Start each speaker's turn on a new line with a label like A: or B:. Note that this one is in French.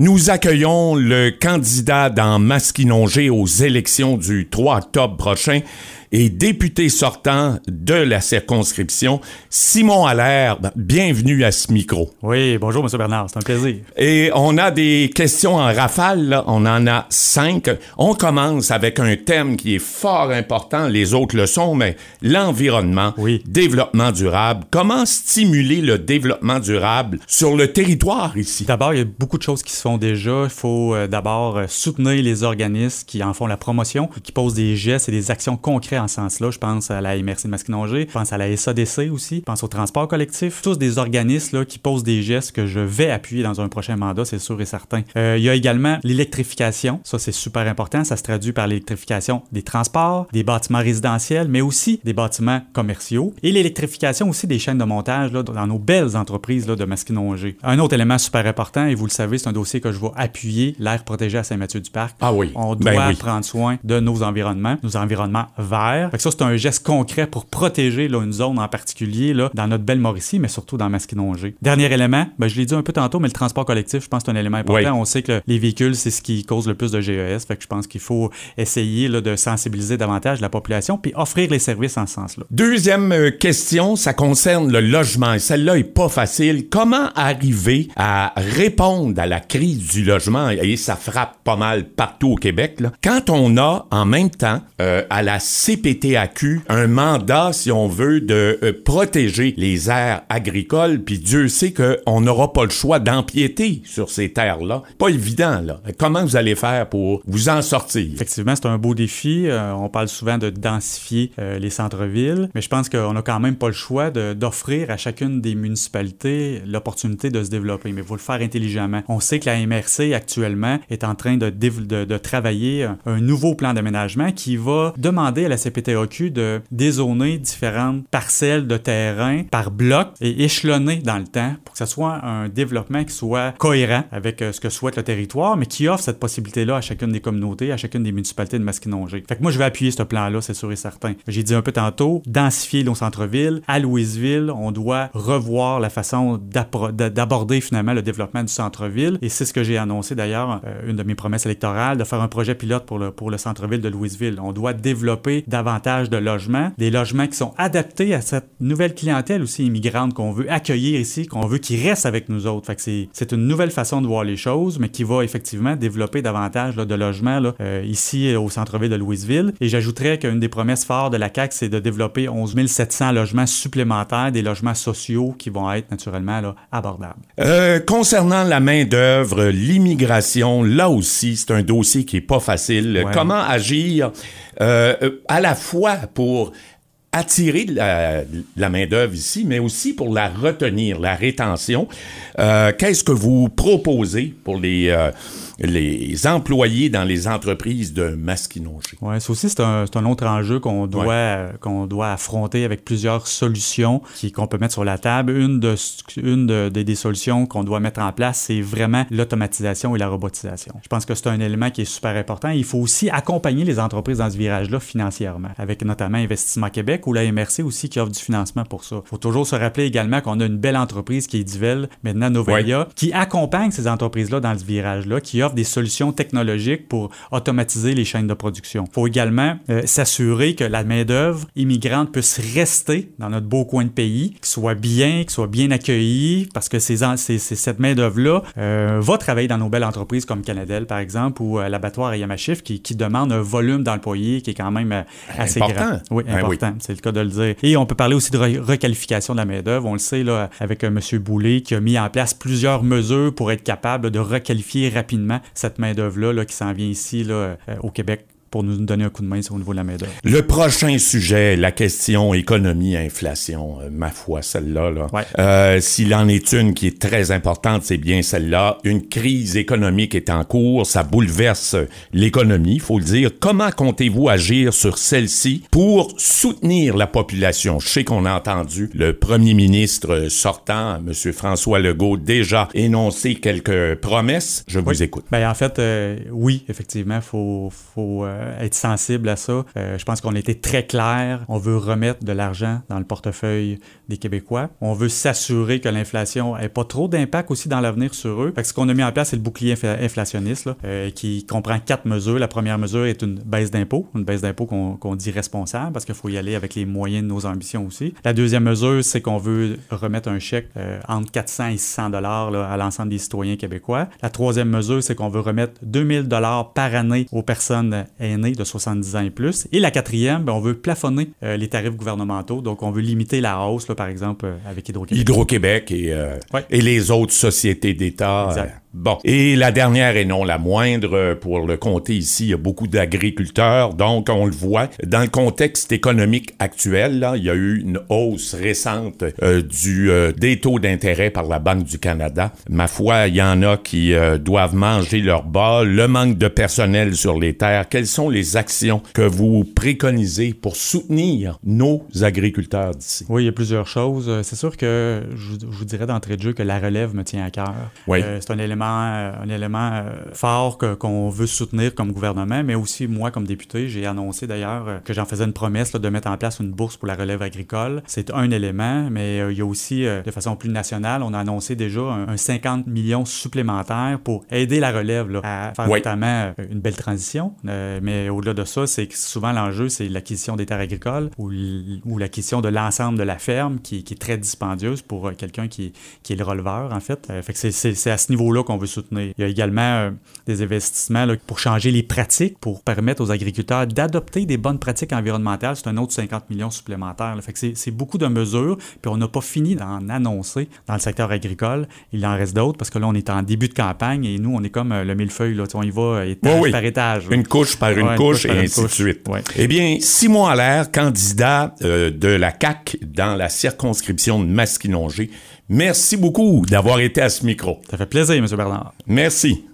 A: Nous accueillons le candidat dans Masquinongé aux élections du 3 octobre prochain et député sortant de la circonscription, Simon Allaire. Bienvenue à ce micro.
B: Oui, bonjour, M. Bernard, c'est un plaisir.
A: Et on a des questions en rafale, là. on en a cinq. On commence avec un thème qui est fort important, les autres le sont, mais l'environnement,
B: Oui.
A: développement durable. Comment stimuler le développement durable sur le territoire ici?
B: D'abord, il y a beaucoup de choses qui se font déjà. Il faut euh, d'abord euh, soutenir les organismes qui en font la promotion, qui posent des gestes et des actions concrètes en ce sens-là. Je pense à la MRC de Masquinongé, je pense à la SADC aussi, je pense au transport collectif. Tous des organismes là, qui posent des gestes que je vais appuyer dans un prochain mandat, c'est sûr et certain. Euh, il y a également l'électrification. Ça, c'est super important. Ça se traduit par l'électrification des transports, des bâtiments résidentiels, mais aussi des bâtiments commerciaux et l'électrification aussi des chaînes de montage là, dans nos belles entreprises là, de Masquinongé. Un autre élément super important, et vous le savez, c'est un dossier que je vais appuyer, l'air protégé à Saint-Mathieu-du-Parc.
A: Ah oui.
B: On doit
A: Ben oui.
B: prendre soin de nos environnements, nos environnements verts. Fait que ça, c'est un geste concret pour protéger là, une zone en particulier là, dans notre belle Mauricie, mais surtout dans Masquinongé. Dernier élément, ben, je l'ai dit un peu tantôt, mais le transport collectif, je pense que c'est un élément important.
A: Oui.
B: On sait que les véhicules, c'est ce qui cause le plus de GES. Fait que je pense qu'il faut essayer là, de sensibiliser davantage la population puis offrir les services en ce sens-là.
A: Deuxième euh, question, ça concerne le logement. Celle-là est pas facile. Comment arriver à répondre à la crise du logement? Et ça frappe pas mal partout au Québec. Là. Quand on a en même temps euh, à la CPTAQ un mandat, si on veut, de euh, protéger les aires agricoles, puis Dieu sait qu'on n'aura pas le choix d'empiéter sur ces terres-là. Pas évident, là. Comment vous allez faire pour vous en sortir?
B: Effectivement, c'est un beau défi. Euh, on parle souvent de densifier euh, les centres-villes, mais je pense qu'on n'a quand même pas le choix d'offrir à chacune des municipalités l'opportunité de se développer, mais il faut le faire intelligemment. On sait que la MRC actuellement est en train de, de- de travailler un nouveau plan d'aménagement qui va demander à la CPTAQ de dézoner différentes parcelles de terrain par bloc et échelonner dans le temps pour que ce soit un développement qui soit cohérent avec euh, ce que souhaite le territoire, mais qui offre cette possibilité-là à chacune des communautés, à chacune des municipalités de Masquinongé. Fait que moi, je vais appuyer ce plan-là, c'est sûr et certain. J'ai dit un peu tantôt, densifier nos centres-villes. À Louisville, on doit revoir la façon d'aborder finalement le développement du centre-ville. Et c'est ce que j'ai annoncé d'ailleurs, euh, une de mes promesses électorales, de faire un projet pilote pour le, pour le centre-ville de Louisville. On doit développer davantage de logements, des logements qui sont adaptés à cette nouvelle clientèle aussi immigrante qu'on veut accueillir ici, qu'on veut qu'ils restent avec nous autres. Fait que c'est, c'est une nouvelle façon de voir les choses, mais qui va effectivement développer davantage là, de logements là, euh, ici euh, au centre-ville de Louisville. Et j'ajouterais qu'une des promesses fortes de la CAQ, c'est de développer 11 700 logements supplémentaires, des logements sociaux qui vont être naturellement là, abordables.
A: Euh, concernant la main-d'œuvre, l'immigration, là aussi, c'est un dossier qui est pas facile.
B: Ouais.
A: Comment agir à la fois pour attirer de la, main-d'œuvre ici, mais aussi pour la retenir, la rétention. Euh, Qu'est-ce que vous proposez pour les, euh, les employés dans les entreprises de Masquinongé?
B: Ouais, ça aussi, c'est un, c'est un autre enjeu qu'on doit, euh, qu'on doit affronter avec plusieurs solutions qui, qu'on peut mettre sur la table. Une, de, une de- des- des solutions qu'on doit mettre en place, c'est vraiment l'automatisation et la robotisation. Je pense que c'est un élément qui est super important. Il faut aussi accompagner les entreprises dans ce virage-là financièrement, avec notamment Investissement Québec ou la MRC aussi qui offre du financement pour ça. Il faut toujours se rappeler également qu'on a une belle entreprise qui est Divel, maintenant Novalia, qui accompagne ces entreprises-là dans ce virage-là, qui offre des solutions technologiques pour automatiser les chaînes de production. Il faut également euh, s'assurer que la main-d'œuvre immigrante puisse rester dans notre beau coin de pays, qu'il soit bien, qu'il soit bien accueilli, parce que ces, en- ces- ces- cette main-d'œuvre-là euh, va travailler dans nos belles entreprises comme Canadel, par exemple, ou euh, l'abattoir à Yamashif, qui, qui demande un volume d'employés qui est quand même assez
A: Important.
B: grand. Oui,
A: Ben oui.
B: important, c'est le cas de le dire. Et on peut parler aussi de re- requalification de la main-d'œuvre. On le sait là, avec M. Boulay qui a mis en place plusieurs mesures pour être capable de requalifier rapidement cette main-d'œuvre-là là, qui s'en vient ici là, euh, au Québec pour nous donner un coup de main sur- au niveau de la main-d'œuvre.
A: Le prochain sujet, la question économie-inflation, euh, ma foi, celle-là. Là.
B: Ouais.
A: Euh, S'il en est une qui est très importante, c'est bien celle-là. Une crise économique est en cours, ça bouleverse l'économie, il faut le dire. Comment comptez-vous agir sur celle-ci pour soutenir la population? Je sais qu'on a entendu le premier ministre sortant, M. François Legault, déjà énoncer quelques promesses. Je vous écoute.
B: Ben, en fait, euh, oui, effectivement, il faut, faut euh, être sensible à ça. je pense qu'on été très clair. On veut remettre de l'argent dans le portefeuille des Québécois. On veut s'assurer que l'inflation n'ait pas trop d'impact aussi dans l'avenir sur eux. ce qu'on a mis en place, c'est le bouclier inflationniste qui comprend quatre mesures. La première mesure est une baisse d'impôts, une baisse d'impôts qu'on dit responsable parce qu'il faut y aller avec les moyens de nos ambitions aussi. La deuxième mesure, c'est qu'on veut remettre un chèque entre 400 et 600 dollars à l'ensemble des citoyens québécois. La troisième mesure, c'est qu'on veut remettre 2000 dollars par année aux personnes de 70 ans et plus. Et la quatrième, ben, on veut plafonner euh, les tarifs gouvernementaux. Donc, on veut limiter la hausse, par exemple, euh, avec Hydro-Québec.
A: Hydro-Québec et, euh, et les autres sociétés d'État. Bon. Et la dernière et non la moindre, pour le compter ici, il y a beaucoup d'agriculteurs. Donc, on le voit, dans le contexte économique actuel, là, il y a eu une hausse récente du, des taux d'intérêt par la Banque du Canada. Ma foi, il y en a qui doivent manger leur bas, le manque de personnel sur les terres. Quelles sont les actions que vous préconisez pour soutenir nos agriculteurs d'ici?
B: Oui, il y a plusieurs choses. Euh, c'est sûr que je, vous dirais d'entrée de jeu que la relève me tient à cœur.
A: Oui. Euh,
B: c'est un élément, euh, un élément fort qu'on veut soutenir comme gouvernement, mais aussi moi comme député, j'ai annoncé d'ailleurs que j'en faisais une promesse de mettre en place une bourse pour la relève agricole. C'est un élément, mais il y a aussi, de façon plus nationale, on a annoncé déjà un, 50 millions supplémentaires pour aider la relève à faire notamment une belle transition. mais au-delà de ça, c'est que souvent l'enjeu, c'est l'acquisition des terres agricoles ou, ou l'acquisition de l'ensemble de la ferme qui, est très dispendieuse pour euh, quelqu'un qui, qui, est le releveur, en fait. Euh, fait que c'est à ce niveau-là qu'on veut soutenir. Il y a également euh, des investissements pour changer les pratiques, pour permettre aux agriculteurs d'adopter des bonnes pratiques environnementales. C'est un autre 50 millions supplémentaires. Fait que c'est beaucoup de mesures, puis on n'a pas fini d'en annoncer dans le secteur agricole. Il en reste d'autres parce que là, on est en début de campagne et nous, on est comme le millefeuille. Là. On y va étage par étage.
A: Une couche par une couche, et ainsi de suite. Eh bien, Simon Allaire, candidat de la CAC dans la circonscription de Masquinongé. Merci beaucoup d'avoir été à ce micro.
B: Ça fait plaisir, M. Bernard.
A: Merci.